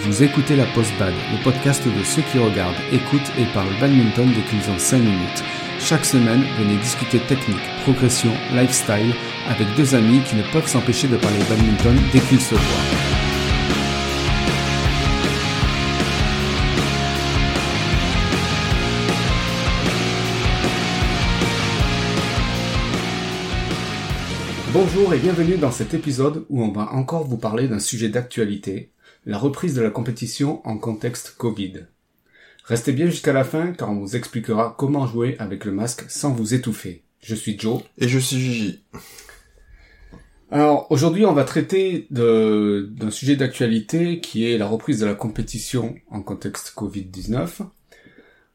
Vous écoutez la Post-Bad, le podcast de ceux qui regardent, écoutent et parlent badminton dès qu'ils ont 5 minutes. Chaque semaine, venez discuter technique, progression, lifestyle avec deux amis qui ne peuvent s'empêcher de parler badminton dès qu'ils se voient. Bonjour et bienvenue dans cet épisode où on va encore vous parler d'un sujet d'actualité, la reprise de la compétition en contexte Covid. Restez bien jusqu'à la fin car on vous expliquera comment jouer avec le masque sans vous étouffer. Je suis Joe. Et je suis Gigi. Alors aujourd'hui on va traiter d'un sujet d'actualité qui est la reprise de la compétition en contexte Covid-19.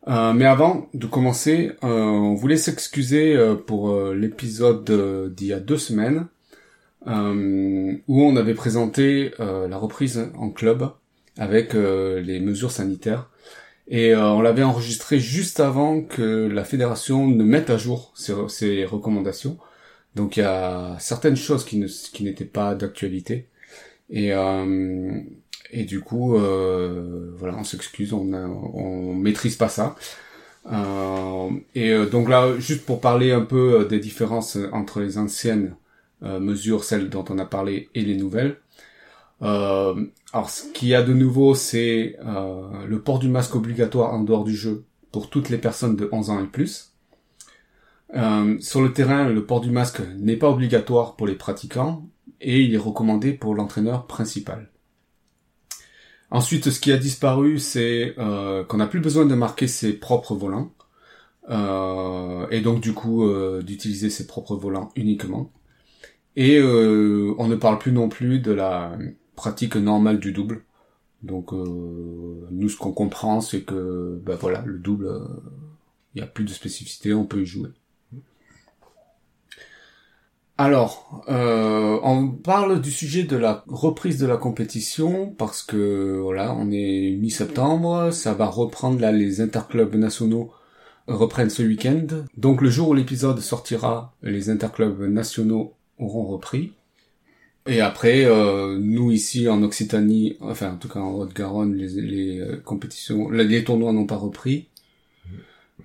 Euh, mais avant de commencer, euh, on voulait s'excuser euh, pour l'épisode d'il y a deux semaines où on avait présenté la reprise en club avec les mesures sanitaires. Et on l'avait enregistré juste avant que la fédération ne mette à jour ses, recommandations. Donc il y a certaines choses qui n'étaient pas d'actualité. Et, du coup, euh, voilà, on s'excuse, on, on maîtrise pas ça. Euh, et euh, donc là, juste pour parler un peu euh, des différences entre les anciennes mesures, celles dont on a parlé, et les nouvelles. alors, ce qu'il y a de nouveau, c'est le port du masque obligatoire en dehors du jeu pour toutes les personnes de 11 ans et plus. sur le terrain, le port du masque n'est pas obligatoire pour les pratiquants et il est recommandé pour l'entraîneur principal. Ensuite, ce qui a disparu, c'est euh, qu'on n'a plus besoin de marquer ses propres volants. Euh, et donc du coup euh, d'utiliser ses propres volants uniquement. Et on ne parle plus non plus de la pratique normale du double. Donc nous ce qu'on comprend c'est que ben voilà le double il n'y a plus de spécificité, on peut y jouer. Alors, euh, on parle du sujet de la reprise de la compétition parce que voilà, on est mi-septembre, ça va reprendre là les interclubs nationaux reprennent ce week-end. Donc le jour où l'épisode sortira, les interclubs nationaux auront repris. Et après, euh, nous ici en Occitanie, enfin en tout cas en Haute-Garonne, les, les euh, compétitions, les tournois n'ont pas repris.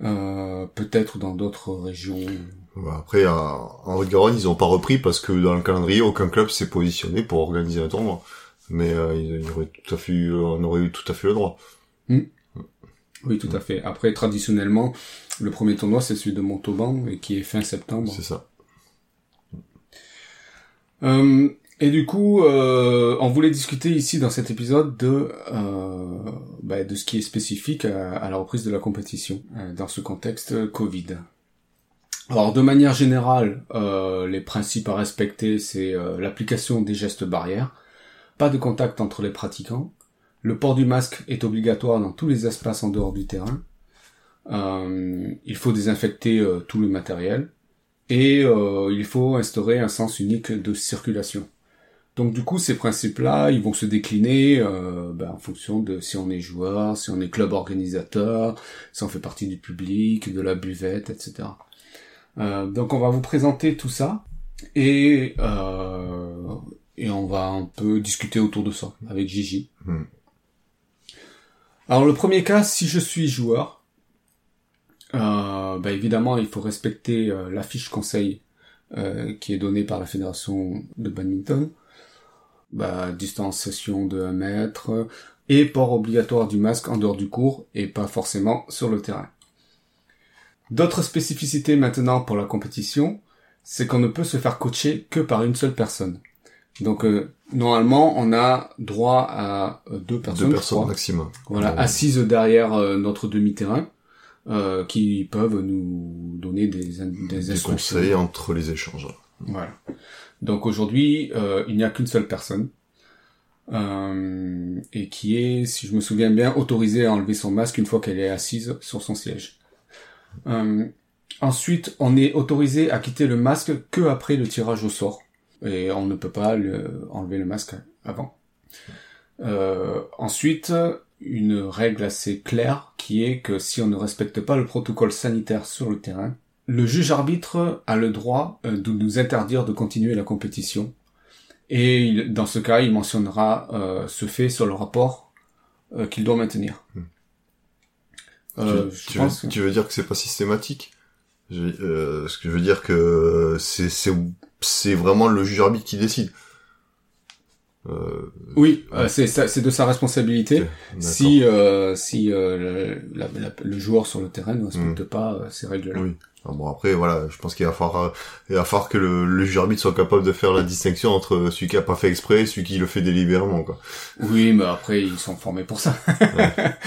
Euh, peut-être dans d'autres régions. Après, en Haute-Garonne, ils ont pas repris parce que dans le calendrier, aucun club s'est positionné pour organiser un tournoi. Mais euh, ils auraient tout à fait, on aurait eu tout à fait le droit. Hmm. Oui, tout à fait. Après, traditionnellement, le premier tournoi, c'est celui de Montauban, et qui est fin septembre. C'est ça. Euh, et du coup, euh, on voulait discuter ici dans cet épisode de bah, de ce qui est spécifique à, la reprise de la compétition dans ce contexte Covid. Alors de manière générale, euh, les principes à respecter, c'est euh, l'application des gestes barrières, pas de contact entre les pratiquants, le port du masque est obligatoire dans tous les espaces en dehors du terrain, euh, il faut désinfecter tout le matériel, et il faut instaurer un sens unique de circulation. Donc du coup, ces principes-là, ils vont se décliner ben, en fonction de si on est joueur, si on est club organisateur, si on fait partie du public, de la buvette, etc. Euh, donc on va vous présenter tout ça et euh, et on va un peu discuter autour de ça avec Gigi. Hmm. Alors le premier cas, si je suis joueur, euh, bah évidemment il faut respecter euh, la fiche conseil euh, qui est donnée par la fédération de badminton. Bah, distanciation de 1 mètre et port obligatoire du masque en dehors du cours et pas forcément sur le terrain. D'autres spécificités maintenant pour la compétition, c'est qu'on ne peut se faire coacher que par une seule personne. Donc euh, normalement, on a droit à euh, deux personnes, deux personnes maximum. Voilà, assises derrière euh, notre demi-terrain, qui peuvent nous donner des des, des conseils entre les échanges. Voilà. Donc aujourd'hui, il n'y a qu'une seule personne. et qui est, si je me souviens bien, autorisée à enlever son masque une fois qu'elle est assise sur son siège. Euh, ensuite, on est autorisé à quitter le masque que après le tirage au sort. Et on ne peut pas le, enlever le masque avant. Euh, ensuite, une règle assez claire qui est que si on ne respecte pas le protocole sanitaire sur le terrain, le juge arbitre a le droit euh, de nous interdire de continuer la compétition. Et dans ce cas, il mentionnera ce fait sur le rapport euh, qu'il doit maintenir. Hmm. Euh, tu, je tu pense veux, que- tu veux dire que c'est pas systématique? Je- euh, Ce que je veux dire que c'est vraiment le juge arbitre qui décide. Euh, Oui, Ouais. euh, c'est de sa responsabilité. Si euh, si euh, le, la- la- le joueur sur le terrain ne respecte pas euh, ces règles-là. Oui. Ah bon après voilà, je pense qu'il va falloir il va falloir que le, le juge arbitre soit capable de faire la distinction entre celui qui a pas fait exprès et celui qui le fait délibérément quoi. Oui, mais après ils sont formés pour ça.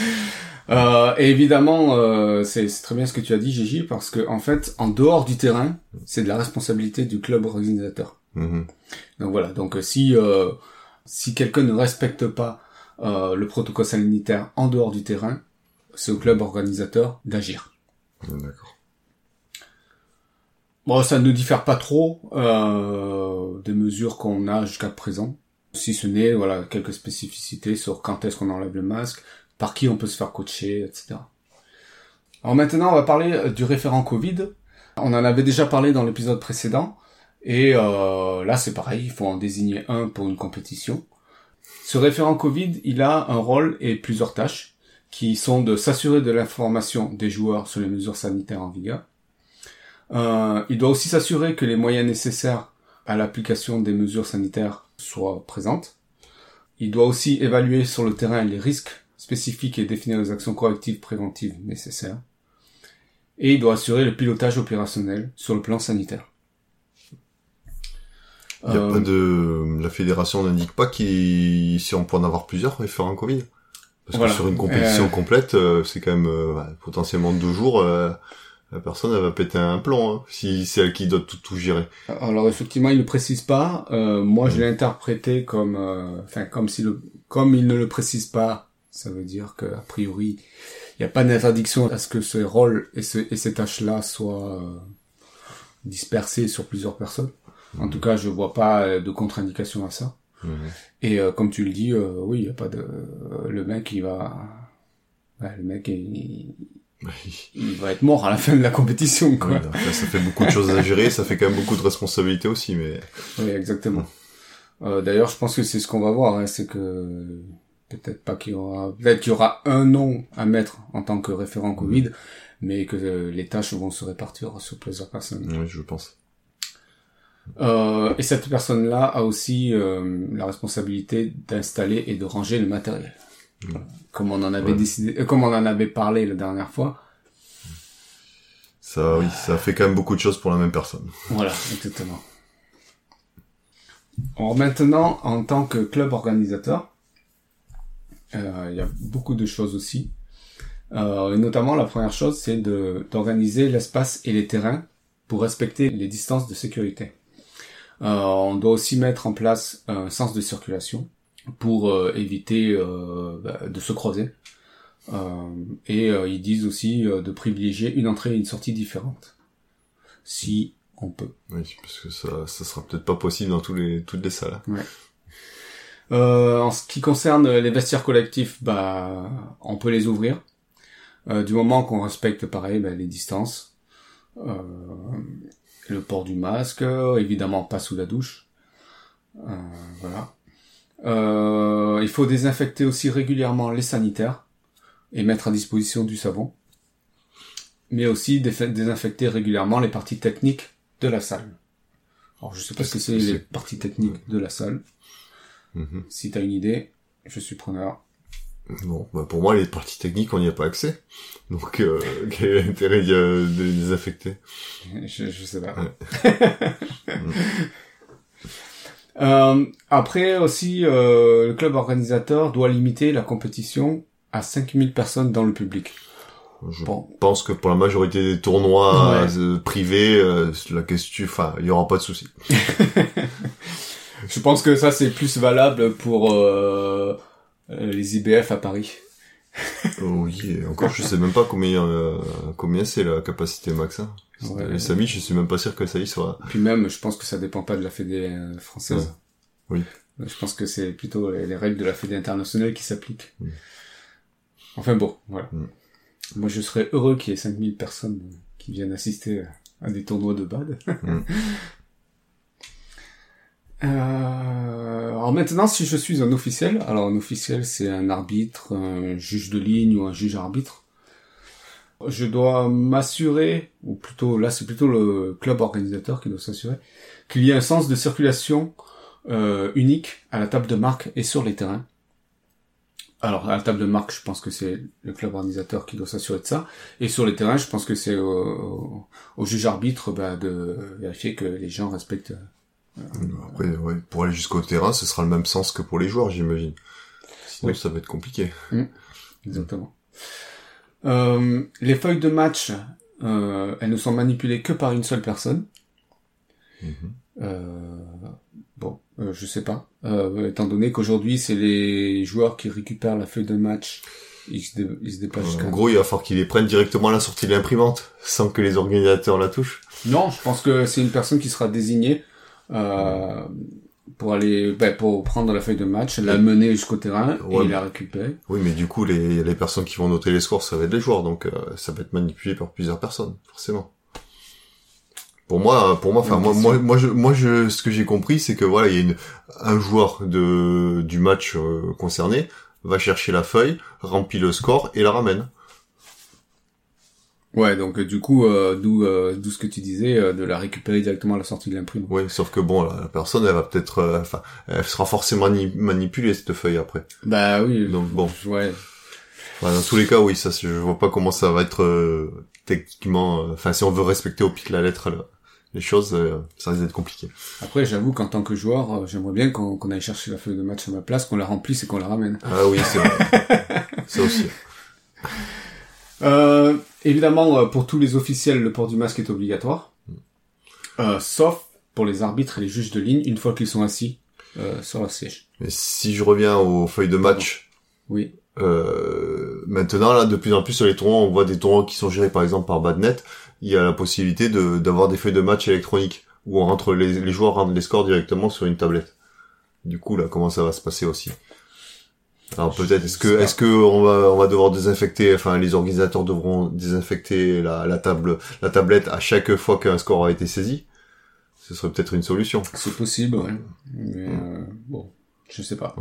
Euh, et évidemment, euh, c'est très bien ce que tu as dit, Gigi, parce que en fait, en dehors du terrain, c'est de la responsabilité du club organisateur. Mhm. Donc voilà. Donc si euh, si quelqu'un ne respecte pas euh, le protocole sanitaire en dehors du terrain, c'est au club organisateur d'agir. D'accord. Bon, ça ne diffère pas trop euh, des mesures qu'on a jusqu'à présent, si ce n'est voilà quelques spécificités sur quand est-ce qu'on enlève le masque, par qui on peut se faire coacher, etc. Alors maintenant, on va parler du référent Covid. On en avait déjà parlé dans l'épisode précédent, et euh, là c'est pareil, il faut en désigner un pour une compétition. Ce référent Covid, il a un rôle et plusieurs tâches, qui sont de s'assurer de l'information des joueurs sur les mesures sanitaires en vigueur, euh, il doit aussi s'assurer que les moyens nécessaires à l'application des mesures sanitaires soient présentes. Il doit aussi évaluer sur le terrain les risques spécifiques et définir les actions correctives préventives nécessaires. Et il doit assurer le pilotage opérationnel sur le plan sanitaire. Il y a Euh, pas de la fédération n'indique pas qu'il si on peut en avoir plusieurs référents Covid. Parce Voilà. que sur une compétition Euh, complète, euh, c'est quand même euh, ouais, potentiellement deux jours. euh, la personne elle va péter un plomb hein, si c'est elle qui doit tout, tout gérer. Alors effectivement, il ne précise pas. Euh, moi, je l'ai interprété comme, euh, enfin, comme si le, comme il ne le précise pas, ça veut dire que a priori, il n'y a pas d'interdiction à ce que ce rôle et, ce, et ces tâches-là soient euh, dispersés sur plusieurs personnes. En tout cas, je vois pas euh, de contre-indication à ça. Et euh, comme tu le dis, euh, oui, il y a pas de, euh, le mec, il va, ouais, le mec, il, il va être mort à la fin de la compétition, quoi. Ouais, ça fait beaucoup de choses à gérer, ça fait quand même beaucoup de responsabilités aussi, mais Oui, exactement. Euh, D'ailleurs, je pense que c'est ce qu'on va voir, hein, c'est que peut-être pas qu'il y aura, peut-être qu'il y aura un nom à mettre en tant que référent Covid, mais que euh, les tâches vont se répartir sur plusieurs personnes. oui, je pense. Euh, et cette personne-là a aussi euh, la responsabilité d'installer et de ranger le matériel. Mm. Comme on en avait Ouais. décidé, euh, comme on en avait parlé la dernière fois. Ça, oui, ça fait quand même beaucoup de choses pour la même personne. Voilà, exactement. Alors maintenant, en tant que club organisateur, euh, il y a beaucoup de choses aussi. Euh, et notamment, la première chose, c'est de d'organiser l'espace et les terrains pour respecter les distances de sécurité. Euh, on doit aussi mettre en place un sens de circulation pour euh, éviter euh, bah, de se croiser. Euh, et ils disent aussi de privilégier une entrée et une sortie différentes, si on peut. Oui, parce que ça, ça sera peut-être pas possible dans tous les, toutes les salles. Euh, en ce qui concerne les vestiaires collectifs, bah, on peut les ouvrir. Euh, du moment qu'on respecte pareil bah, les distances, euh, le port du masque, évidemment pas sous la douche. Euh, voilà. Euh, il faut désinfecter aussi régulièrement les sanitaires et mettre à disposition du savon. Mais aussi désinfecter régulièrement les parties techniques de la salle. Alors je sais pas ce que c'est les parties techniques de la salle. Mhm. Si t'as une idée, je suis preneur. Bon, bah pour moi, les parties techniques, on n'y a pas accès. Donc, euh, quel est l'intérêt de les désinfecter Je, je sais pas. Ouais. Euh, après aussi, euh, le club organisateur doit limiter la compétition à 5000 personnes dans le public. Je Bon, pense que pour la majorité des tournois Ouais. euh, privés, euh, la question, enfin, il y aura pas de souci. je pense que ça c'est plus valable pour euh, les IBF à Paris. Oh, oui, encore, je sais même pas combien, euh, combien c'est la capacité max. Hein. Ouais. Les Sami, je suis même pas sûr que ça y soit. Puis même, je pense que ça dépend pas de la fédé euh, française. Ouais. Oui. Je pense que c'est plutôt les, les règles de la fédé internationale qui s'appliquent. Mm. Enfin bon, voilà. Mm. Moi, je serais heureux qu'il y ait 5000 personnes qui viennent assister à des tournois de BAD. Mm. Euh, alors maintenant, si je suis un officiel, alors un officiel, c'est un arbitre, un juge de ligne ou un juge arbitre. Je dois m'assurer, ou plutôt là, c'est plutôt le club organisateur qui doit s'assurer qu'il y ait un sens de circulation euh, unique à la table de marque et sur les terrains. Alors à la table de marque, je pense que c'est le club organisateur qui doit s'assurer de ça, et sur les terrains, je pense que c'est au, juge arbitre bah, de vérifier que les gens respectent après, ouais, pour aller jusqu'au terrain, ce sera le même sens que pour les joueurs, j'imagine. Sinon, ça va être compliqué. Mmh. Exactement. Euh, les feuilles de match, euh, elles ne sont manipulées que par une seule personne. Mmh. Euh, bon, euh, je sais pas. Euh, étant donné qu'aujourd'hui, c'est les joueurs qui récupèrent la feuille de match. Ils se, dé ils se déplacent En gros, il va falloir qu'ils les prennent directement à la sortie de l'imprimante, sans que les organisateurs la touchent. Non, je pense que c'est une personne qui sera désignée euh, pour aller ben, pour prendre la feuille de match, la mener jusqu'au terrain Ouais. et la récupérer. Oui, mais du coup, les, les personnes qui vont noter les scores, ça va être les joueurs, donc euh, ça va être manipulé par plusieurs personnes, forcément. Pour moi, pour moi, enfin moi, moi, moi, je, moi, je, ce que j'ai compris, c'est que voilà, il y a une, un joueur de du match euh, concerné va chercher la feuille, remplit le score et la ramène. Ouais, donc euh, du coup, euh, d'où euh, d'où ce que tu disais, euh, de la récupérer directement à la sortie de l'imprime. Oui, sauf que bon, la, personne, elle va peut-être, euh, enfin, elle sera forcément mani- manipulée cette feuille après. Bah oui. Donc bon, Ouais. Enfin, dans tous les cas, oui, ça, je vois pas comment ça va être euh, techniquement. euh, Enfin, si on veut respecter au de la lettre là, les choses, ça risque d'être compliqué. Après, j'avoue qu'en tant que joueur, j'aimerais bien qu'on qu'on aille chercher la feuille de match à ma place, qu'on la remplisse et qu'on la ramène. Ah oui, c'est vrai. ça aussi. Euh, évidemment, euh, pour tous les officiels, le port du masque est obligatoire, euh, sauf pour les arbitres et les juges de ligne une fois qu'ils sont assis euh, sur leur siège. Mais si je reviens aux feuilles de match, Oui. euh, maintenant là, de plus en plus sur les tournois, on voit des tournois qui sont gérés par exemple par Badnet. Il y a la possibilité de d'avoir des feuilles de match électroniques où on rentre les, les joueurs rentrent les scores directement sur une tablette. Du coup, là, comment ça va se passer aussi? Alors peut-être est-ce que est-ce que on va on va devoir désinfecter, enfin les organisateurs devront désinfecter la, la table la tablette à chaque fois qu'un score a été saisi? Ce serait peut-être une solution. C'est possible, ouais. Mais euh, bon, je sais pas.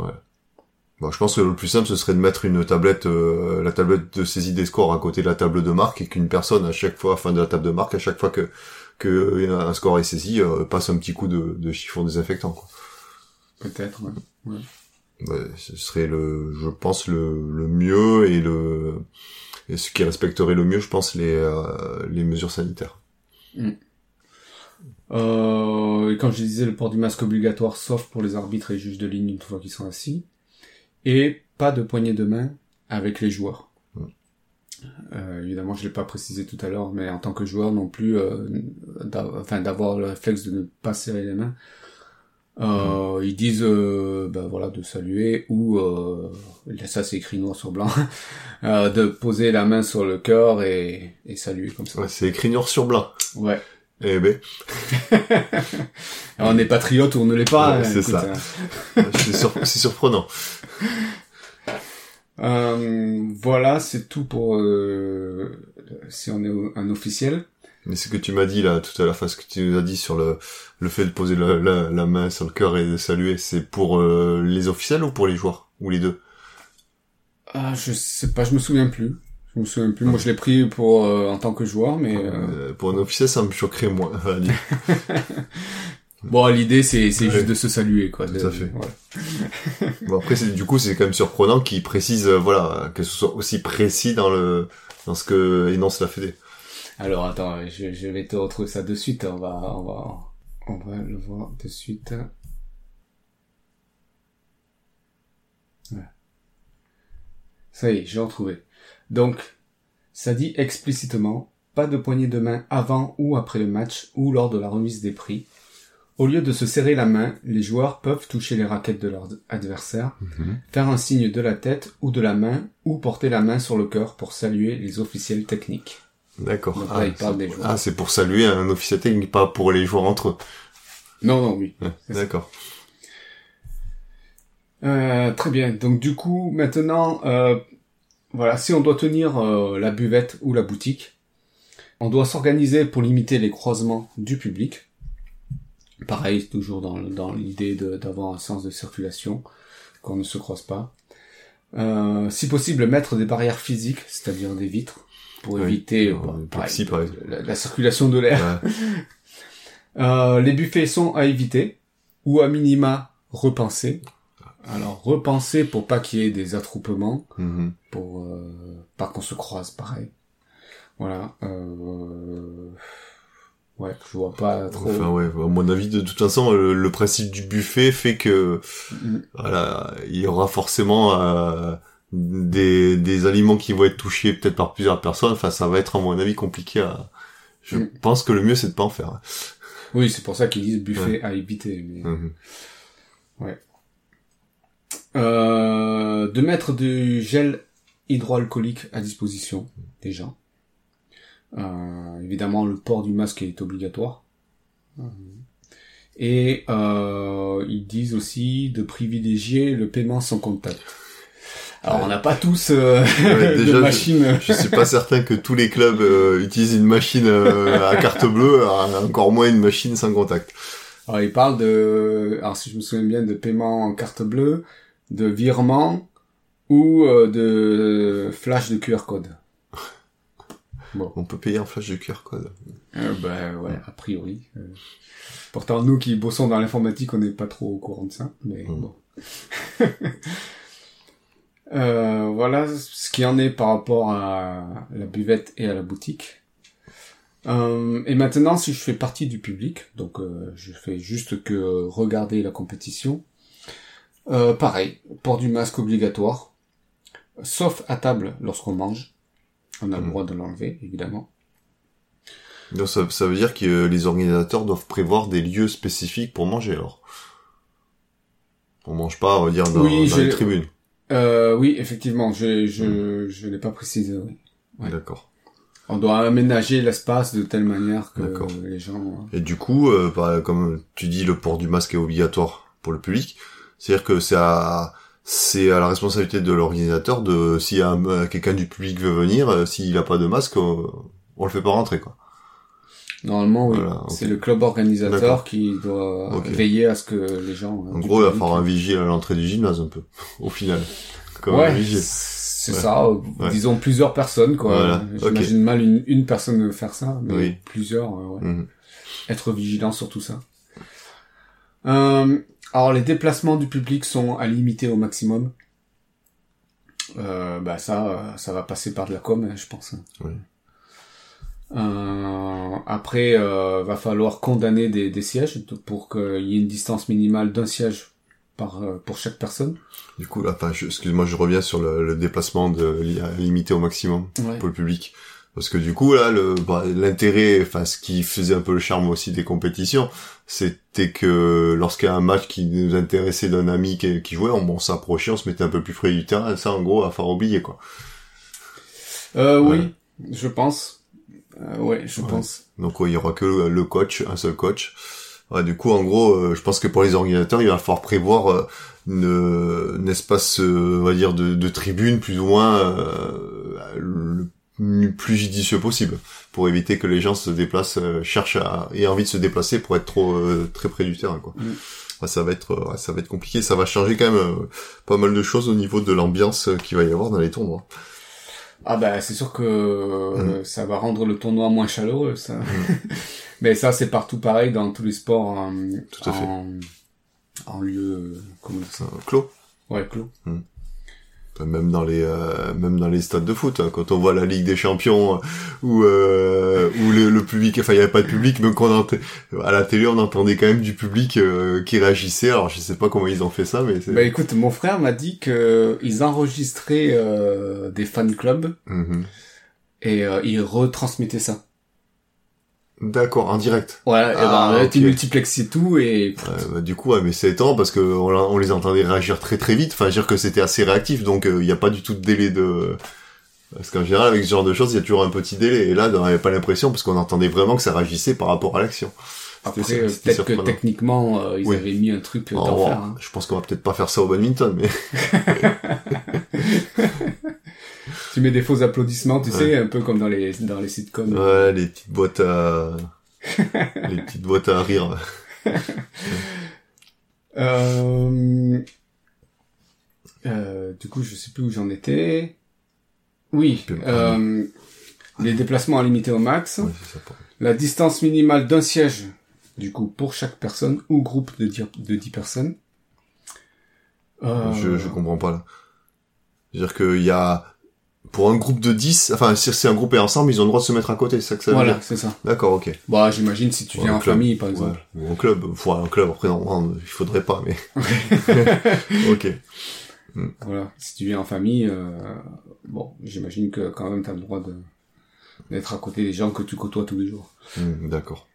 Bon, je pense que le plus simple ce serait de mettre une tablette, euh, la tablette de saisie des scores à côté de la table de marque et qu'une personne à chaque fois, enfin de la table de marque, à chaque fois que que un score est saisi, euh, passe un petit coup de, de chiffon désinfectant. Quoi. Peut-être, ouais. Ouais, ce serait le, je pense le, le mieux et le et ce qui respecterait le mieux, je pense les euh, les mesures sanitaires. Euh, et comme je disais, le port du masque obligatoire, sauf pour les arbitres et juges de ligne une fois qu'ils sont assis. Et pas de poignée de main avec les joueurs. Mm. Euh, évidemment, je l'ai pas précisé tout à l'heure, mais en tant que joueur non plus, euh, enfin d'avoir le réflexe de ne pas serrer les mains. Euh, Ils disent, euh, ben voilà, de saluer ou euh, ça c'est écrit noir sur blanc, euh, de poser la main sur le cœur et, et saluer comme ça. Ouais, c'est écrit noir sur blanc. Ouais. Eh ben, on est patriote ou on ne l'est pas. Ouais, hein, c'est ça. hein. c'est sur- surprenant. Euh, voilà, c'est tout pour euh, si on est un officiel. Mais ce que tu m'as dit là tout à l'heure, enfin ce que tu nous as dit sur le le fait de poser la, la, la main sur le cœur et de saluer, c'est pour euh, les officiels ou pour les joueurs? Ou les deux? Ah, je sais pas, je me souviens plus. Je me souviens plus. Moi, je l'ai pris pour euh, en tant que joueur, mais euh, Euh, Pour un officiel, ça me choquerait moins. bon, l'idée c'est c'est Ouais. juste de se saluer, quoi. Tout de- à fait. bon après, c'est du coup, c'est quand même surprenant qu'ils précisent, euh, voilà, que ce soit aussi précis dans le dans ce que énonce la Fédé. Alors, attends, je, je vais te retrouver ça de suite. On va, on va, on va le voir de suite. Ouais. Ça y est, j'ai retrouvé. Donc, ça dit explicitement pas de poignée de main avant ou après le match ou lors de la remise des prix. Au lieu de se serrer la main, les joueurs peuvent toucher les raquettes de leur adversaire, faire un signe de la tête ou de la main ou porter la main sur le cœur pour saluer les officiels techniques. D'accord. Donc là, il parle c'est- des joueurs. ah, c'est pour saluer un officiel technique, pas pour les joueurs entre eux. Non, non, oui. Ouais. D'accord. Euh, très bien. Donc du coup, maintenant, euh, voilà, si on doit tenir euh, la buvette ou la boutique, on doit s'organiser pour limiter les croisements du public. Pareil, toujours dans, dans l'idée d'avoir un sens de circulation, qu'on ne se croise pas. Euh, si possible, mettre des barrières physiques, c'est-à-dire des vitres, pour Oui. éviter Euh, bah, pareil, la, la circulation de l'air. Ouais. Euh, les buffets sont à éviter, ou à minima repenser. Alors repenser pour pas qu'il y ait des attroupements, Mhm. pour euh, pas qu'on se croise, pareil. Voilà. Euh... Ouais, je vois pas trop. Enfin ouais, à mon avis, de toute façon, le, le principe du buffet fait que Mhm. voilà, il y aura forcément euh, des, des aliments qui vont être touchés peut-être par plusieurs personnes. Enfin, ça va être à mon avis compliqué à. Je Mm. pense que le mieux c'est de pas en faire. Oui, c'est pour ça qu'ils disent buffet à éviter. mais- Mhm. Euh, de mettre du gel hydroalcoolique à disposition des gens. Euh, évidemment, le port du masque est obligatoire. Euh, Et euh, ils disent aussi de privilégier le paiement sans contact. Alors, Ouais. on n'a pas tous euh, Ouais, de déjà, je- machine. Je suis pas certain que tous les clubs euh, utilisent une machine euh, à carte bleue, encore moins une machine sans contact. Alors, ils parlent de, alors si je me souviens bien, de paiement en carte bleue, de virement ou euh, de flash de QR code. Bon, On peut payer en flash de QR code. euh, bah ouais, a priori. euh. Pourtant, nous qui bossons dans l'informatique, on n'est pas trop au courant de ça, mais Mm. bon. Euh, voilà ce qui en est par rapport à la buvette et à la boutique. Euh, et maintenant, si je fais partie du public, donc euh, je fais juste que regarder la compétition, euh, pareil, port du masque obligatoire, sauf à table lorsqu'on mange. On a le Mhm. droit de l'enlever, évidemment. Donc ça, ça veut dire que les organisateurs doivent prévoir des lieux spécifiques pour manger alors. On mange pas, on va dire, dans, Oui, dans j'ai- les tribunes. Euh, oui, effectivement, je je je l'ai pas précisé. Oui. Ouais. D'accord. On doit aménager l'espace de telle manière que les gens. Et du coup, euh, par- comme tu dis, le port du masque est obligatoire pour le public. C'est-à-dire que c'est à c'est à la responsabilité de l'organisateur de si un- euh, quelqu'un du public veut venir, euh, s'il a pas de masque, euh, on le fait pas rentrer quoi. Normalement, oui. Voilà. C'est le club organisateur qui doit veiller à ce que les gens. euh, En gros, il va falloir un vigile à l'entrée du gymnase un peu, au final. Comme un Ouais, vigile. c'est Ouais. ça. euh, Ouais. Disons plusieurs personnes, quoi. Voilà, J'imagine mal une, une personne faire ça, mais Oui. plusieurs, euh, ouais. Mhm. Être vigilant sur tout ça. Euh, alors, les déplacements du public sont à limiter au maximum. Euh, bah ça, euh, ça va passer par de la com, hein, je pense. Oui. Euh, après, euh, va falloir condamner des, des sièges pour qu'il y ait une distance minimale d'un siège par euh, pour chaque personne. Du coup, là, enfin, je- excuse-moi, je reviens sur le, le déplacement de li- à limiter au maximum Ouais. pour le public. Parce que du coup, là, le, bah, l'intérêt, enfin, ce qui faisait un peu le charme aussi des compétitions, c'était que lorsqu'il y a un match qui nous intéressait d'un ami qui, qui jouait, on, s'approchait, on se mettait un peu plus près du terrain, ça, en gros, à faire oublier, quoi. Euh, oui, je pense. Euh, ouais, je Ouais. pense. Donc, ouais, il y aura que le, le coach, un seul coach. Ouais, du coup, en gros, euh, je pense que pour les organisateurs, il va falloir prévoir euh, une, un espace, euh, on va dire, de, de tribune plus ou moins euh, le plus judicieux possible, pour éviter que les gens se déplacent, cherchent à, aient envie de se déplacer pour être trop euh, très près du terrain, quoi. Mm. Ouais, ça va être, ouais, ça va être compliqué. Ça va changer quand même pas mal de choses au niveau de l'ambiance qu'il va y avoir dans les tournois. Ah bah c'est sûr que euh, Mhm. ça va rendre le tournoi moins chaleureux, ça. Mais ça c'est partout pareil dans tous les sports euh, Tout à fait. en, lieu euh, comment ça? Clos. Ouais, clos. Enfin, Même dans les euh, même dans les stades de foot, hein, quand on voit la Ligue des Champions euh, où euh, où le, le public, enfin il y avait pas de public, mais entend- à la télé on entendait quand même du public euh, qui réagissait. Alors je sais pas comment ils ont fait ça, mais c'est Bah écoute, mon frère m'a dit que ils enregistraient euh, des fan clubs Mhm. et euh, ils retransmettaient ça. D'accord en direct. Et Ah, ben, ok. tu multiplexais tout et Euh, bah, du coup, ouais, mais c'est étonnant parce que on, les entendait réagir très très vite. Enfin, dire que c'était assez réactif, donc euh, il n'y a pas du tout de délai de. Parce qu'en général, avec ce genre de choses, il y a toujours un petit délai. Et là, on n'avait pas l'impression parce qu'on entendait vraiment que ça réagissait par rapport à l'action. après euh, peut-être que techniquement euh, ils Oui. avaient mis un truc euh, d'enfer. hein. Je pense qu'on va peut-être pas faire ça au badminton, mais Tu mets des faux applaudissements, tu Ouais. sais, un peu comme dans les dans les sitcoms. ouais, les petites boîtes à, les petites boîtes à rire. euh... Euh, du coup, je sais plus où j'en étais. Oui, euh, les déplacements à limiter au max. Ouais, ça, La distance minimale d'un siège, du coup, pour chaque personne ou groupe de 10, de 10 personnes. Euh, Je, je comprends pas là. C'est-à-dire qu'il y a pour un groupe de 10, enfin si c'est un groupe et ensemble, ils ont le droit de se mettre à côté, c'est ça que ça veut Voilà, dire c'est ça. D'accord, ok. Bah, j'imagine si tu viens en club. famille, par exemple. Ouais. Ou en club, faut un club après non, il faudrait pas mais OK. Voilà, si tu viens en famille, euh, bon, j'imagine que quand même t'as le droit de d'être à côté des gens que tu côtoies tous les jours. Hmm, D'accord.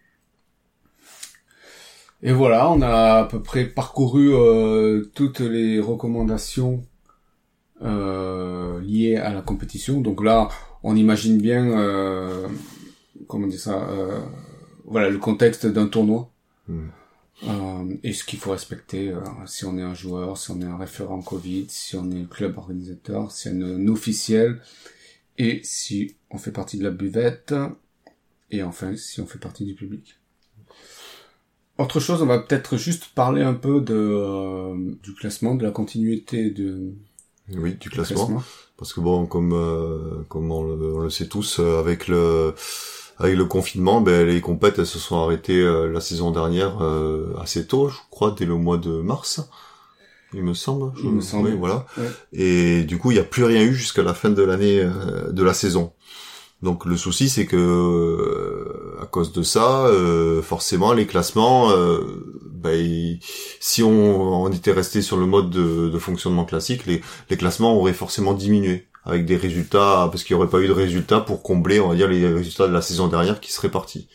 Et voilà, on a à peu près parcouru euh, toutes les recommandations euh, liées à la compétition. Donc là, on imagine bien, euh, comment dire ça, euh, voilà, le contexte d'un tournoi. Hmm. Euh, et ce qu'il faut respecter euh, si on est un joueur, si on est un référent Covid, si on est club organisateur, si on est un officiel, et si on fait partie de la buvette, et enfin si on fait partie du public. Autre chose, on va peut-être juste parler un peu de euh, du classement, de la continuité de, Oui, du classement parce que bon comme euh, comme on le, on le sait tous euh, avec le avec le confinement, ben les compètes elles se sont arrêtées euh, la saison dernière euh, assez tôt, je crois dès le mois de mars. Il me semble. Il me semble. Oui, voilà. Ouais. Et du coup, il n'y a plus rien eu jusqu'à la fin de l'année euh, de la saison. Donc le souci, c'est que euh, à cause de ça, euh, forcément, les classements, ils- si on, on était resté sur le mode de, de fonctionnement classique, les, les classements auraient forcément diminué avec des résultats, parce qu'il n'y aurait pas eu de résultats pour combler, on va dire, les résultats de la saison dernière qui seraient partis.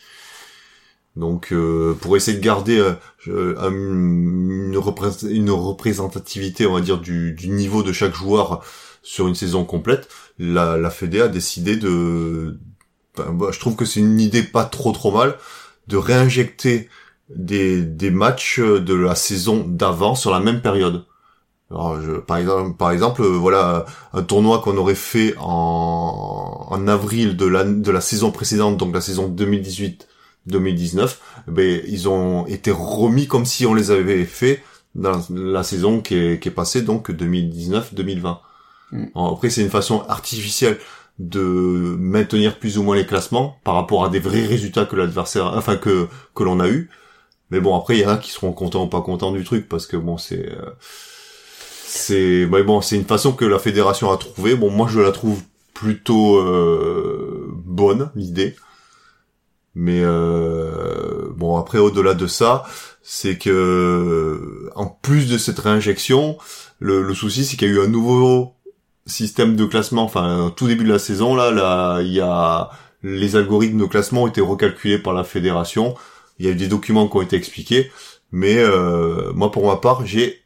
Donc, euh, pour essayer de garder euh, une, une représentativité, on va dire, du, du niveau de chaque joueur sur une saison complète, la, la Fédé a décidé de... ben, je trouve que c'est une idée pas trop trop mal de réinjecter des, des matchs de la saison d'avant sur la même période. Alors, je, par exemple, par exemple, voilà, un tournoi qu'on aurait fait en, en avril de la, de la saison précédente, donc la saison 2018-2019, ben, ils ont été remis comme si on les avait fait dans la saison qui est, qui est passée, donc 2019-2020. Mm. Après, c'est une façon artificielle de maintenir plus ou moins les classements par rapport à des vrais résultats que l'adversaire, enfin que que l'on a eu. Mais bon, après, il y en a qui seront contents ou pas contents du truc parce que bon, c'est euh, c'est mais bon, c'est une façon que la fédération a trouvée. Bon, moi, je la trouve plutôt euh, bonne l'idée. Mais euh, bon, après, au-delà de ça, c'est que en plus de cette réinjection, le, souci, c'est qu'il y a eu un nouveau système de classement. Enfin, au tout début de la saison, là, là, il y a les algorithmes de classement ont été recalculés par la fédération. Il y a eu des documents qui ont été expliqués, mais euh, moi, pour ma part, j'ai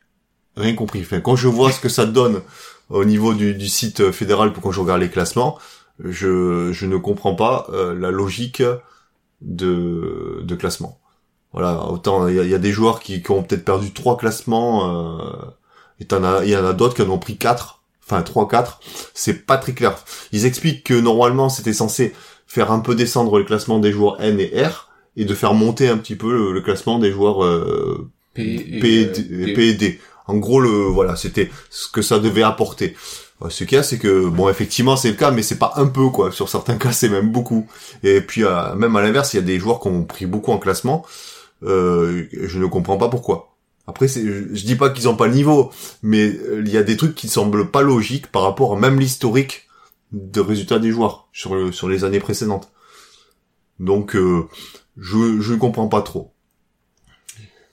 rien compris. Enfin, quand je vois ce que ça donne au niveau du, site fédéral, quand je regarde les classements, je, je ne comprends pas euh, la logique de, de classement. Voilà, autant il y a, des joueurs qui, qui ont peut-être perdu trois classements, euh, et il y en a d'autres qui en ont pris quatre, enfin trois, quatre. C'est pas très clair. Ils expliquent que normalement c'était censé faire un peu descendre le classement des joueurs N et R et de faire monter un petit peu le, le classement des joueurs euh, P et, P, et D- P. P et D. En gros, le voilà, c'était ce que ça devait apporter. Ce qu'il y a, c'est que bon, effectivement, c'est le cas, mais c'est pas un peu quoi. Sur certains cas, c'est même beaucoup. Et puis euh, même à l'inverse, il y a des joueurs qui ont pris beaucoup en classement. Euh, je ne comprends pas pourquoi. Après, je, je dis pas qu'ils ont pas le niveau, mais euh, il y a des trucs qui semblent pas logiques par rapport à même l'historique de résultats des joueurs sur le, sur les années précédentes. Donc, euh, je je ne comprends pas trop.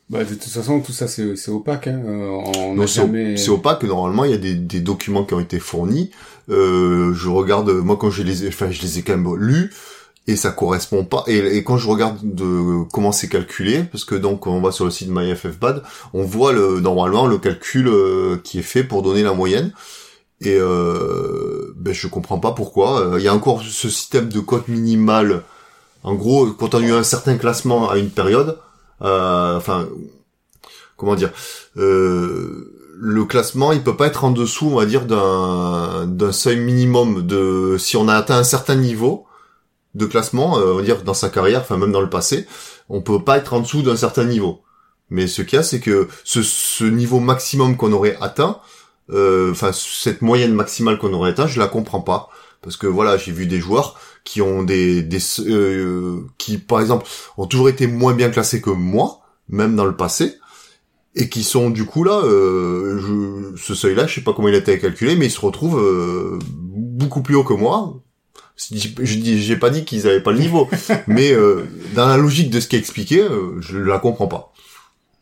Bah, de toute façon, tout ça, c'est c'est opaque. Hein. Euh, On Non, c'est jamais... c'est opaque. Normalement, il y a des, des documents qui ont été fournis. Euh, je regarde, moi quand je les, ai, enfin, je les ai quand même lus et ça correspond pas. Et, et quand je regarde de comment c'est calculé, parce que donc on va sur le site MyFFBad, on voit le normalement le calcul euh, qui est fait pour donner la moyenne. Et euh, ben je comprends pas pourquoi. Euh, Il y a encore ce système de cote minimale. En gros, quand on a eu un certain classement à une période, euh, enfin, comment dire, euh, le classement, il peut pas être en dessous, on va dire, d'un seuil minimum de si on a atteint un certain niveau de classement, euh, on va dire dans sa carrière, enfin même dans le passé, on peut pas être en dessous d'un certain niveau. Mais ce qu'il y a, c'est que ce, ce niveau maximum qu'on aurait atteint, enfin cette moyenne maximale qu'on aurait atteint, je la comprends pas parce que voilà, j'ai vu des joueurs qui ont des, des euh, qui par exemple ont toujours été moins bien classés que moi, même dans le passé, et qui sont du coup là, euh, je, ce seuil-là, je sais pas comment il a été calculé, mais ils se retrouvent euh, beaucoup plus haut que moi. Je dis, j'ai pas dit qu'ils avaient pas le niveau, mais euh, dans la logique de ce qui est expliqué, euh, je la comprends pas.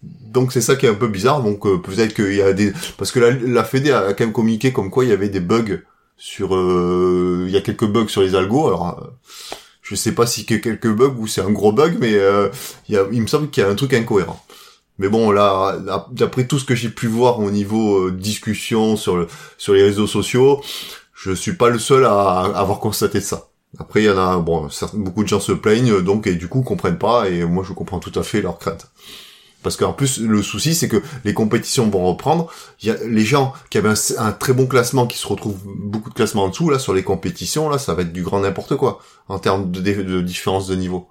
Donc c'est ça qui est un peu bizarre. Donc euh, peut-être qu'il y a des parce que la, la Fédé a quand même communiqué comme quoi il y avait des bugs sur il y a quelques bugs sur les algos. Alors je sais pas si c'est quelques bugs ou c'est un gros bug, mais a, il me semble qu'il y a un truc incohérent. Mais bon, là, d'après tout ce que j'ai pu voir au niveau euh, discussion sur sur les réseaux sociaux, je suis pas le seul à, avoir constaté ça. Après, il y en a, bon, beaucoup de gens se plaignent, donc, et du coup, comprennent pas, et moi, je comprends tout à fait leur crainte. Parce qu'en plus, le souci, c'est que les compétitions vont reprendre. Il y a les gens qui avaient un, très bon classement, qui se retrouvent beaucoup de classements en dessous, là, sur les compétitions, là, ça va être du grand n'importe quoi, en termes de, différence de niveau.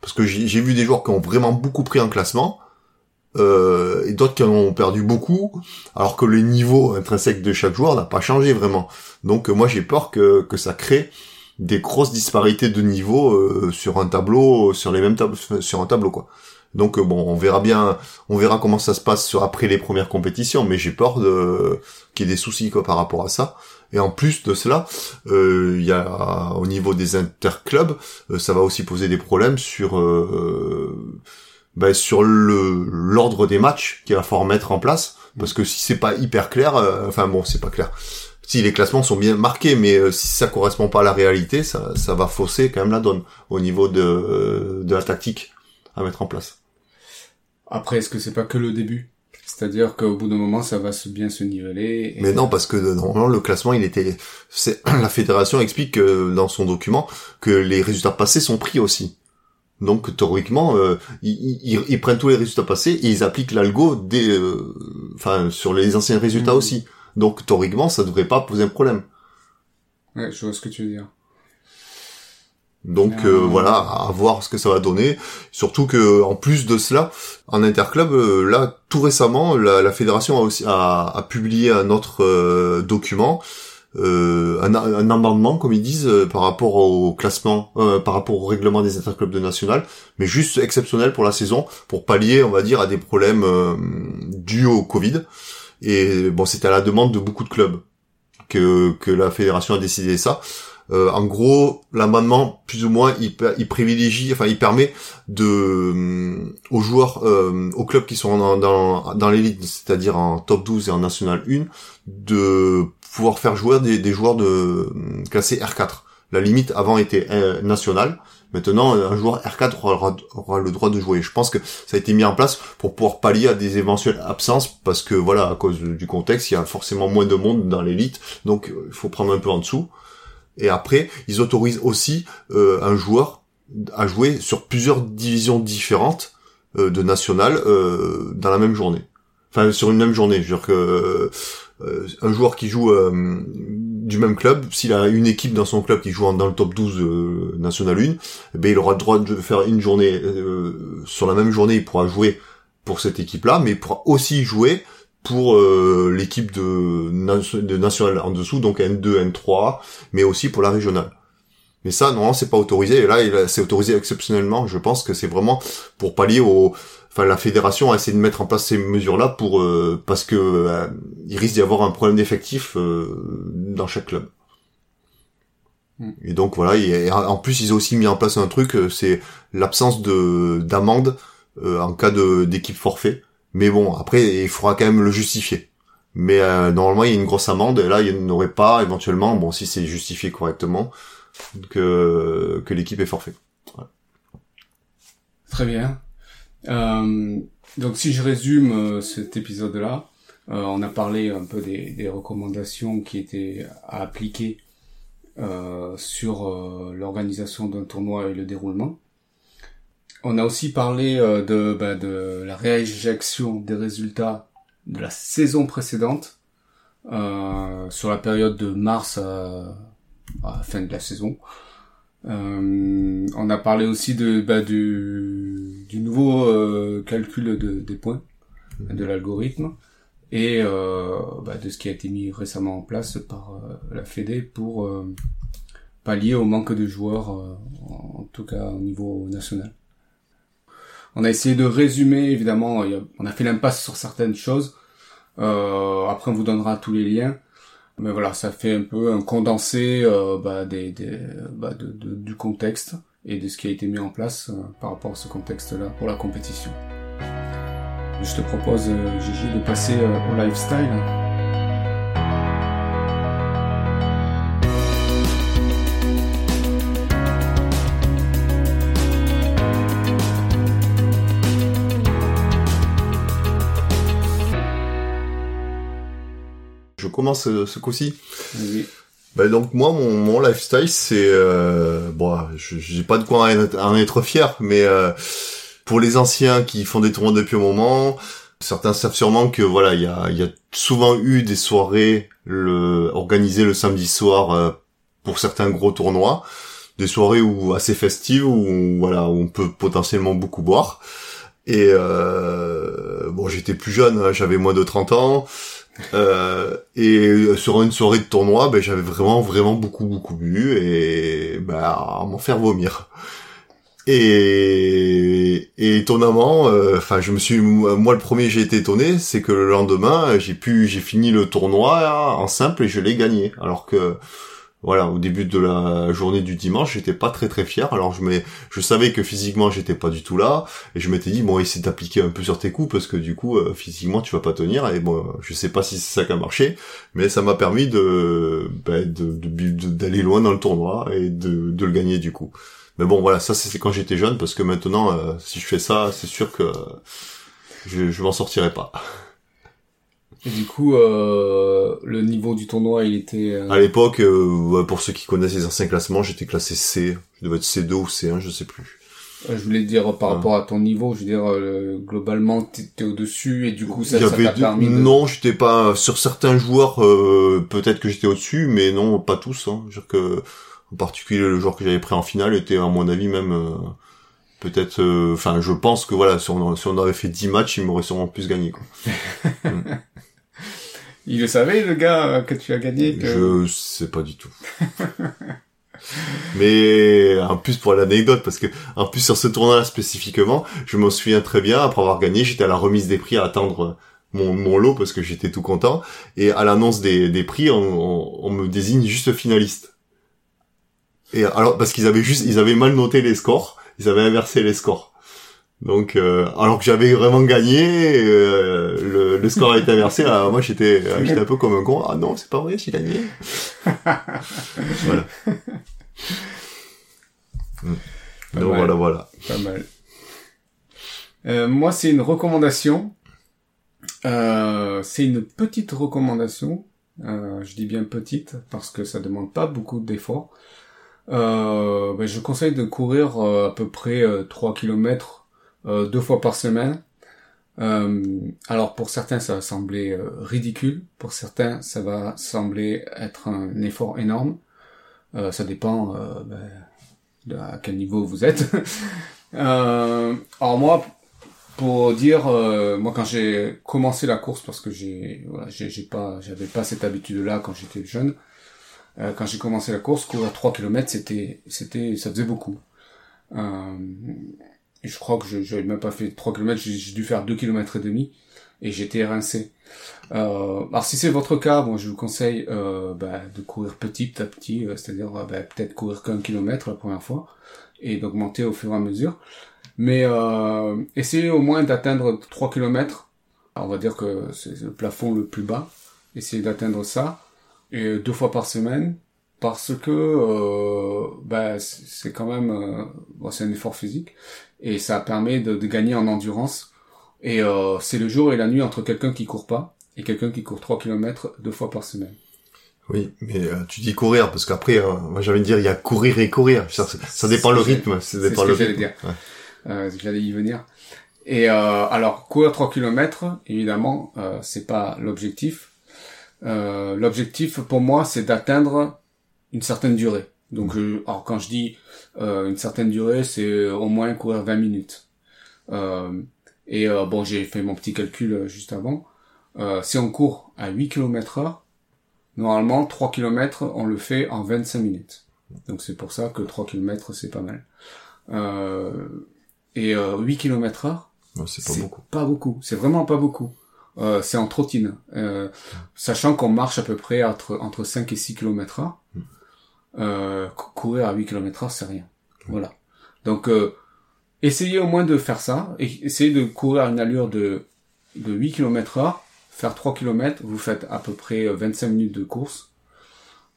Parce que j'ai vu des joueurs qui ont vraiment beaucoup pris en classement, euh, et d'autres qui en ont perdu beaucoup, alors que le niveau intrinsèque de chaque joueur n'a pas changé vraiment. Donc moi j'ai peur que, que ça crée des grosses disparités de niveau euh, sur un tableau, sur les mêmes sur un tableau quoi. Donc bon, on verra bien, on verra comment ça se passe après les premières compétitions, mais j'ai peur de qu'il y ait des soucis quoi par rapport à ça. Et en plus de cela, il y a au niveau des interclubs, ça va aussi poser des problèmes sur ben, sur le l'ordre des matchs qu'il va falloir mettre en place. Parce que si c'est pas hyper clair euh, enfin bon c'est pas clair. Si les classements sont bien marqués mais euh, si ça correspond pas à la réalité ça ça va fausser quand même la donne au niveau de de la tactique à mettre en place après est-ce que c'est pas que le début? C'est-à-dire qu'au bout d'un moment, ça va se bien se niveler. Mais non, parce que normalement le classement, il était. C'est la fédération explique que, dans son document que les résultats passés sont pris aussi. Donc théoriquement, euh, ils, prennent tous les résultats passés et ils appliquent l'algo des, euh, enfin sur les anciens résultats mmh. aussi. Donc théoriquement, ça devrait pas poser un problème. Ouais, je vois ce que tu veux dire. Donc euh, voilà, à voir ce que ça va donner. Surtout que en plus de cela, en interclub, là tout récemment, la, la fédération a aussi a, a publié un autre document euh, un, un, amendement, comme ils disent, euh, par rapport au classement, euh, par rapport au règlement des interclubs de national, mais juste exceptionnel pour la saison, pour pallier, on va dire, à des problèmes dus au Covid. Et bon, c'était à la demande de beaucoup de clubs que, que la fédération a décidé ça. En gros, l'amendement, plus ou moins, il, il, privilégie, enfin, il permet de aux joueurs, aux clubs qui sont dans, dans, dans l'élite, c'est-à-dire en top 12 et en national 1, de pouvoir faire jouer des, joueurs de euh, classés R4. La limite avant était euh, nationale. Maintenant, un joueur R4 aura, le droit de jouer. Je pense que ça a été mis en place pour pouvoir pallier à des éventuelles absences, parce que voilà, à cause du contexte, il y a forcément moins de monde dans l'élite, donc euh, il faut prendre un peu en dessous. Et après, ils autorisent aussi un joueur à jouer sur plusieurs divisions différentes de national dans la même journée. Enfin, sur une même journée. Je veux dire que euh, un joueur qui joue euh, du même club, s'il a une équipe dans son club qui joue dans le top 12 euh, national 1, eh ben il aura le droit de faire une journée sur la même journée, il pourra jouer pour cette équipe-là, mais il pourra aussi jouer pour l'équipe de, de national en dessous, donc N2, N3, mais aussi pour la régionale. Mais ça, non, c'est pas autorisé. Et là, c'est autorisé exceptionnellement. Je pense que c'est vraiment pour pallier au, enfin la fédération a essayé de mettre en place ces mesures-là pour euh, parce que euh, il risque d'y avoir un problème d'effectif euh, dans chaque club. Hmm. Et donc voilà, et, en plus ils ont aussi mis en place un truc, c'est l'absence de d'amende en cas de d'équipe forfait. Mais bon, après il faudra quand même le justifier. Mais normalement il y a une grosse amende et là il n'y aurait pas éventuellement, bon si c'est justifié correctement, que l'équipe est forfait. Très bien. Euh, donc si je résume euh, cet épisode-là, euh, on a parlé un peu des, recommandations qui étaient à appliquer euh, sur euh, l'organisation d'un tournoi et le déroulement. On a aussi parlé de, bah, de la rééjection des résultats de la saison précédente sur la période de mars à, à la fin de la saison. on a parlé aussi de bah, du du nouveau euh, calcul de, des points de l'algorithme et euh, bah, de ce qui a été mis récemment en place par euh, la Fédé pour euh, pallier au manque de joueurs, en tout cas au niveau national. On a essayé de résumer, évidemment, on a fait l'impasse sur certaines choses. après, on vous donnera tous les liens. Mais voilà, ça fait un peu un condensé bah, des bah, de, du contexte et de ce qui a été mis en place par rapport à ce contexte-là pour la compétition. Je te propose, euh, Gigi, de passer euh, au lifestyle. Commence euh, ce coup-ci. Oui. Ben donc moi mon, mon lifestyle c'est euh, bon j'ai pas de quoi en être, fier mais euh, pour les anciens qui font des tournois depuis un moment, certains savent sûrement que voilà, il y a, y a, souvent eu des soirées le, organisées le samedi soir euh, pour certains gros tournois, des soirées où assez festives où voilà où on peut potentiellement beaucoup boire. Et euh, bon, j'étais plus jeune, hein, j'avais moins de 30 ans. Euh, et sur une soirée de tournoi, ben, j'avais vraiment vraiment beaucoup beaucoup bu et ben, à m'en faire vomir. Et, et étonnamment, euh, enfin, je me suis, moi le premier, j'ai été étonné, c'est que le lendemain, j'ai pu, j'ai fini le tournoi en simple et je l'ai gagné. Alors que, voilà, au début de la journée du dimanche, j'étais pas très très fier. Alors je me, je savais que physiquement j'étais pas du tout là, et je m'étais dit bon, essaie d'appliquer un peu sur tes coups parce que du coup, euh, physiquement tu vas pas tenir. Et bon, je sais pas si c'est ça qui a marché, mais ça m'a permis de, ben, d'aller loin dans le tournoi et de, de le gagner du coup. Mais bon, voilà, ça c'est quand j'étais jeune, parce que maintenant, euh, si je fais ça, c'est sûr que je, je m'en sortirai pas. Et du coup, euh, le niveau du tournoi, il était... Euh, à l'époque, euh, pour ceux qui connaissent les anciens classements, j'étais classé C. Je devais être C2 ou C1, je sais plus. Je voulais dire par rapport à ton niveau, je veux dire globalement t'étais au-dessus et du coup ça, ça t'a permis. De... Non, j'étais pas sur certains joueurs peut-être que j'étais au-dessus, mais non pas tous. Hein. Je veux dire que en particulier le joueur que j'avais pris en finale était à mon avis même euh, peut-être euh, enfin je pense que voilà si on, si on avait fait 10 matchs il m'aurait sûrement plus gagné quoi. il le savait le gars que tu as gagné que... je sais pas du tout. Mais en plus pour l'anecdote parce que en plus sur ce tournoi là spécifiquement je m'en souviens très bien après avoir gagné j'étais à la remise des prix à attendre mon, mon lot parce que j'étais tout content. Et à l'annonce des, prix on, on, on me désigne juste finaliste. Et alors parce qu'ils avaient juste, ils avaient mal noté les scores, ils avaient inversé les scores. Donc euh, alors que j'avais vraiment gagné, euh, le, le, score a été inversé. Alors moi j'étais, euh, j'étais un peu comme un con. Ah non, c'est pas vrai, j'ai gagné. voilà. Donc voilà, voilà. Pas mal. Euh, moi, c'est une recommandation. Euh, c'est une petite recommandation. Euh, je dis bien petite parce que ça demande pas beaucoup d'efforts. Euh, ben, je conseille de courir à peu près 3 euh, km euh, deux fois par semaine. alors pour certains ça va sembler ridicule, pour certains ça va sembler être un effort énorme. ça dépend ben, de à quel niveau vous êtes. alors moi, pour dire, moi quand j'ai commencé la course, parce que j'ai, voilà, j'ai pas, j'avais pas cette habitude-là quand j'étais jeune. Euh, quand j'ai commencé la course, courir 3 km, c'était, c'était, ça faisait beaucoup. Euh, je crois que je n'avais même pas fait 3 km, j'ai dû faire 2 km et demi et j'étais rincé. Euh, alors si c'est votre cas, bon, je vous conseille euh, bah, de courir petit à petit, euh, c'est-à-dire bah, peut-être courir qu'un kilomètre la première fois et d'augmenter au fur et à mesure. Mais euh, essayez au moins d'atteindre 3 km. on va dire que c'est le plafond le plus bas. Essayez d'atteindre ça et deux fois par semaine parce que euh, bah, c'est quand même euh, bon, c'est un effort physique et ça permet de, de gagner en endurance et euh, c'est le jour et la nuit entre quelqu'un qui court pas et quelqu'un qui court 3 km deux fois par semaine. Oui, mais euh, tu dis courir parce qu'après, euh, moi j'avais dire il y a courir et courir. Ça, ça dépend le rythme. Ça dépend ce que j'allais dire. Euh, j'allais y venir. Et alors courir 3 km, évidemment, c'est pas l'objectif. Euh, l'objectif pour moi, c'est d'atteindre une certaine durée. Donc, alors quand je dis euh, une certaine durée, c'est au moins courir 20 minutes. Euh, et euh, bon, j'ai fait mon petit calcul euh, juste avant. Euh, si on court à 8 km heure, normalement 3 km on le fait en 25 minutes. Donc c'est pour ça que 3 km c'est pas mal. Euh, et euh, 8 km heure, c'est pas beaucoup. pas beaucoup. C'est vraiment pas beaucoup. Euh, c'est en trottine. Euh, sachant qu'on marche à peu près entre, entre 5 et 6 km heure. Euh, cou- courir à 8 km heure, c'est rien. Voilà. Donc, euh, essayez au moins de faire ça. Et essayez de courir à une allure de, de 8 km heure. Faire 3 km, vous faites à peu près euh, 25 minutes de course.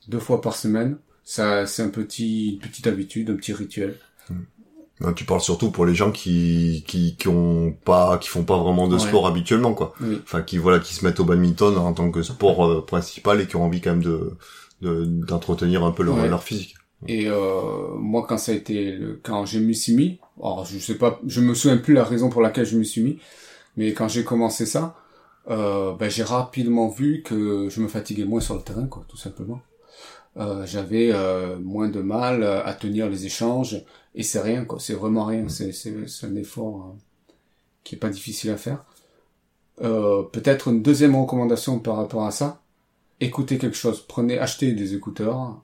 Deux fois par semaine. Ça, c'est un petit, une petite habitude, un petit rituel. Non, tu parles surtout pour les gens qui qui qui ont pas qui font pas vraiment de Ouais. sport habituellement quoi. Oui. Enfin qui voilà qui se mettent au badminton en tant que sport euh, principal et qui ont envie quand même de de- d'entretenir un peu leur Ouais. leur physique. Et euh, moi, quand ça a été, le, quand je me suis mis, alors je sais pas, je me souviens plus la raison pour laquelle je me suis mis, mais quand j'ai commencé ça, euh, ben, j'ai rapidement vu que je me fatiguais moins sur le terrain, quoi, tout simplement. Euh, j'avais euh, moins de mal à tenir les échanges, et c'est rien, quoi, c'est vraiment rien, c'est c'est c'est un effort euh, qui est pas difficile à faire. Euh, Peut-être une deuxième recommandation par rapport à ça, écoutez quelque chose, prenez, achetez des écouteurs,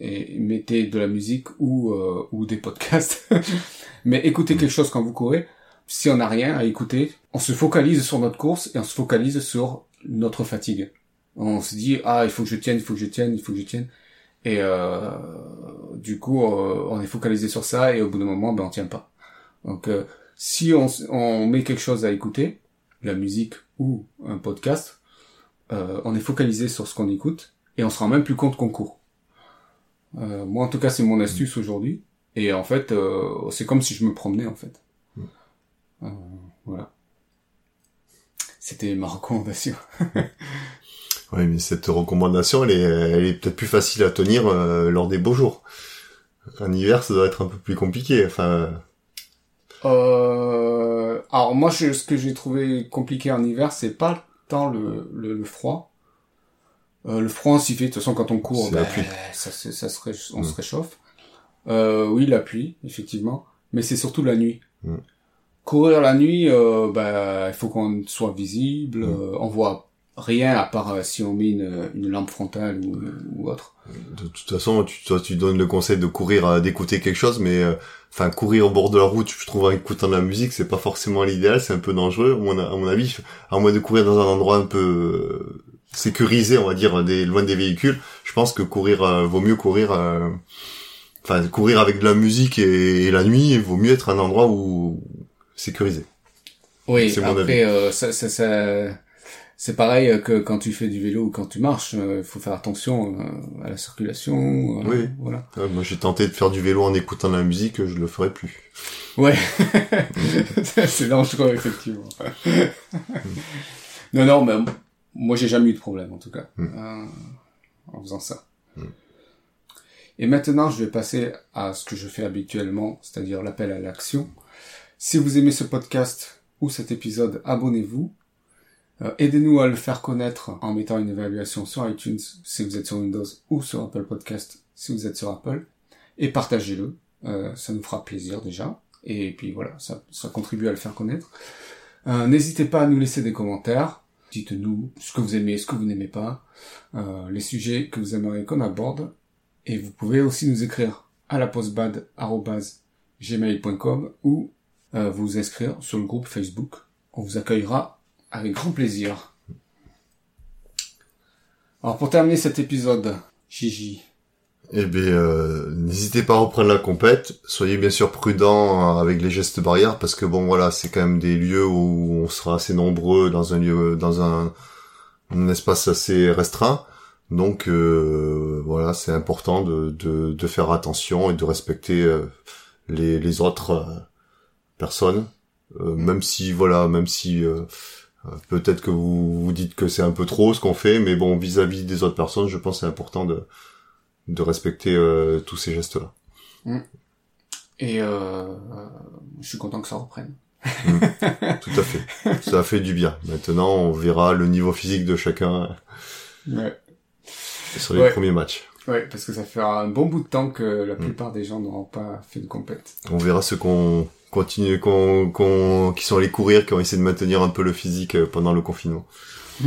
et mettez de la musique ou euh, ou des podcasts. Mais écoutez quelque chose quand vous courez. Si on n'a rien à écouter, on se focalise sur notre course et on se focalise sur notre fatigue. On se dit ah il faut que je tienne, il faut que je tienne, il faut que je tienne. Et euh, du coup euh, on est focalisé sur ça et au bout d'un moment ben on tient pas. Donc euh, si on, on met quelque chose à écouter, la musique ou un podcast, euh, on est focalisé sur ce qu'on écoute et on se rend même plus compte qu'on court. Euh, moi, en tout cas, c'est mon astuce aujourd'hui. Et en fait, euh, c'est comme si je me promenais, en fait. Euh, voilà. C'était ma recommandation. Oui, mais cette recommandation, elle est, elle est peut-être plus facile à tenir euh, lors des beaux jours. En hiver, ça doit être un peu plus compliqué. Enfin, Euh, alors moi, je, ce que j'ai trouvé compliqué en hiver, c'est pas tant le, le, le froid. Euh, le froid, s'il fait, de toute façon, quand on court, ben, ça, se- ça se ré- on Mm. se réchauffe. Euh, oui, la pluie, effectivement, mais c'est surtout la nuit. Mm. Courir la nuit, euh, ben, il faut qu'on soit visible. Mm. euh, on voit rien à part euh, si on met une, une lampe frontale ou, ou autre. de toute façon, tu, toi, tu donnes le conseil de courir, euh, d'écouter quelque chose, mais euh, enfin courir au bord de la route, je trouve en écoutant de la musique, c'est pas forcément l'idéal, c'est un peu dangereux, à mon, à mon avis. À moins de courir dans un endroit un peu euh, sécurisé, on va dire, des, loin des véhicules, je pense que courir euh, vaut mieux courir. euh, Enfin, courir avec de la musique et, et la nuit, il vaut mieux être à un endroit où sécurisé. Oui, C'est mon après, euh, ça, ça, ça- c'est pareil euh, que quand tu fais du vélo ou quand tu marches, il faut faire attention euh, à la circulation. euh, Oui. Voilà. Ouais, moi, j'ai tenté de faire du vélo en écoutant de la musique, je le ferai plus. Ouais. c'est dangereux, effectivement. non, non, mais moi, j'ai jamais eu de problème, en tout cas, Mm. euh, en faisant ça. Mm. Et maintenant, je vais passer à ce que je fais habituellement, c'est-à-dire l'appel à l'action. Si vous aimez ce podcast ou cet épisode, abonnez-vous. Euh, Aidez-nous à le faire connaître en mettant une évaluation sur iTunes si vous êtes sur Windows ou sur Apple Podcast si vous êtes sur Apple. Et partagez-le. Euh, ça nous fera plaisir déjà. Et puis voilà, ça, ça contribue à le faire connaître. Euh, N'hésitez pas à nous laisser des commentaires. Dites-nous ce que vous aimez, ce que vous n'aimez pas, euh, les sujets que vous aimeriez qu'on aborde. Et vous pouvez aussi nous écrire à la postbad.gmail.com ou euh, vous inscrire sur le groupe Facebook. On vous accueillera avec grand plaisir. Alors pour terminer cet épisode, Gigi, Eh bien, euh, n'hésitez pas à reprendre la compète. Soyez bien sûr prudents avec les gestes barrières parce que bon, voilà, c'est quand même des lieux où on sera assez nombreux dans un lieu, dans un, espace assez restreint. Donc euh, voilà, c'est important de, de, de faire attention et de respecter euh, les, les autres euh, personnes, Euh, même si voilà, même si peut-être que vous vous dites que c'est un peu trop ce qu'on fait, mais bon, vis-à-vis des autres personnes, je pense que c'est important de de respecter euh, tous ces gestes-là. et euh, je suis content que ça reprenne. Tout à fait. Ça a fait du bien. Maintenant, on verra le niveau physique de chacun Ouais. sur les Ouais. premiers matchs. Ouais, parce que ça fait un bon bout de temps que la Mm. plupart des gens n'auront pas fait de compète. On verra ceux qu'on continuent, qu'on, qu'on, qui sont allés courir, qui ont essayé de maintenir un peu le physique euh, pendant le confinement.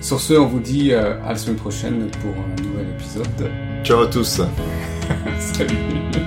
Sur ce, on vous dit euh, à la semaine prochaine pour un nouvel épisode. Ciao à tous. Salut.